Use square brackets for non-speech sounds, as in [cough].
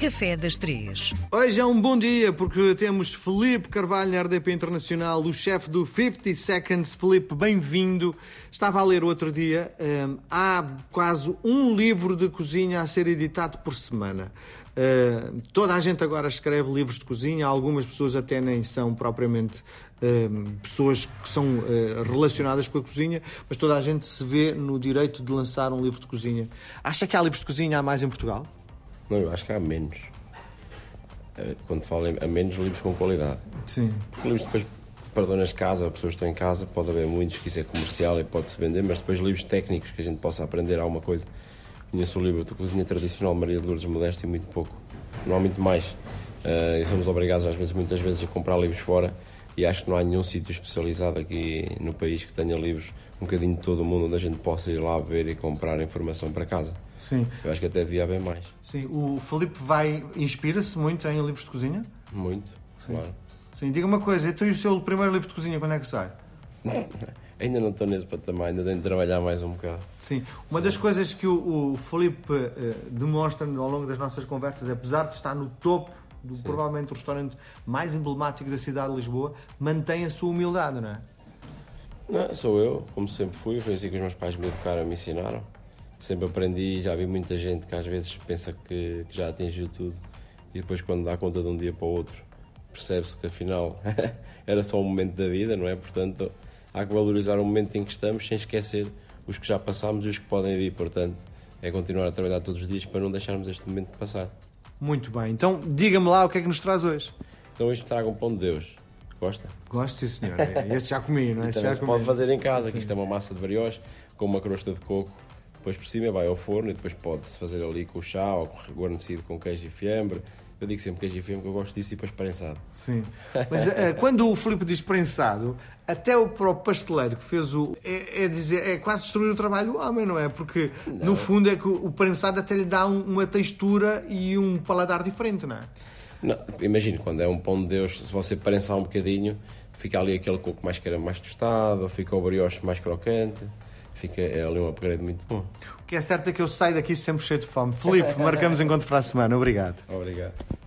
Café das Três. Hoje é um bom dia porque temos Felipe Carvalho na RDP Internacional, o chefe do 50 Seconds. Felipe, bem-vindo. Estava a ler outro dia, hum, há quase um livro de cozinha a ser editado por semana. Uh, toda a gente agora escreve livros de cozinha, algumas pessoas até nem são propriamente uh, pessoas que são uh, relacionadas com a cozinha, mas toda a gente se vê no direito de lançar um livro de cozinha. Acha que há livros de cozinha a mais em Portugal? Não, eu acho que há menos. Quando falo a menos, livros com qualidade. Sim. Porque livros depois para donas de casa, pessoas que estão em casa, pode haver muitos que isso é comercial e pode-se vender, mas depois livros técnicos que a gente possa aprender alguma coisa Conheço o livro da cozinha tradicional Maria de Lourdes Modesto e muito pouco. Não há muito mais. Uh, e somos obrigados, às vezes, muitas vezes, a comprar livros fora e acho que não há nenhum sítio especializado aqui no país que tenha livros um bocadinho de todo o mundo onde a gente possa ir lá ver e comprar informação para casa. Sim. Eu acho que até devia haver mais. Sim. O Felipe vai inspira-se muito em livros de cozinha? Muito, Sim. claro. Sim, diga uma coisa, então e o seu primeiro livro de cozinha quando é que sai? [laughs] ainda não estou nesse patamar, ainda tenho de trabalhar mais um bocado. Sim, uma das coisas que o, o Felipe uh, demonstra ao longo das nossas conversas, apesar de estar no topo do Sim. provavelmente o restaurante mais emblemático da cidade de Lisboa, mantém a sua humildade, não é? Não, sou eu, como sempre fui, foi assim que os meus pais me educaram, me ensinaram. Sempre aprendi, já vi muita gente que às vezes pensa que, que já atingiu tudo e depois quando dá conta de um dia para o outro percebe-se que afinal [laughs] era só um momento da vida, não é? Portanto, há que valorizar o momento em que estamos sem esquecer os que já passámos e os que podem vir. Portanto, é continuar a trabalhar todos os dias para não deixarmos este momento passar. Muito bem. Então, diga-me lá o que é que nos traz hoje. Então, hoje traga um pão de Deus. Gosta? Gosto, sim, senhor. [laughs] Esse já comi, não é? Esse já se pode fazer em casa, que isto é uma massa de brioche com uma crosta de coco. Depois por cima vai ao forno e depois pode-se fazer ali com o chá ou guarnecido com queijo e fiambre eu digo sempre queijo e fiambre, que eu gosto disso e depois prensado. Sim. Mas uh, quando o Filipe diz prensado, até o próprio pasteleiro que fez o. É, é, dizer, é quase destruir o trabalho do homem, não é? Porque não. no fundo é que o prensado até lhe dá um, uma textura e um paladar diferente, não é? Não, imagino, quando é um pão de Deus, se você prensar um bocadinho, fica ali aquele coco mais, mais tostado, fica o brioche mais crocante fica é ali um upgrade muito bom. O que é certo é que eu saio daqui sempre cheio de fome. Felipe, [laughs] marcamos encontro para a semana. Obrigado. Obrigado.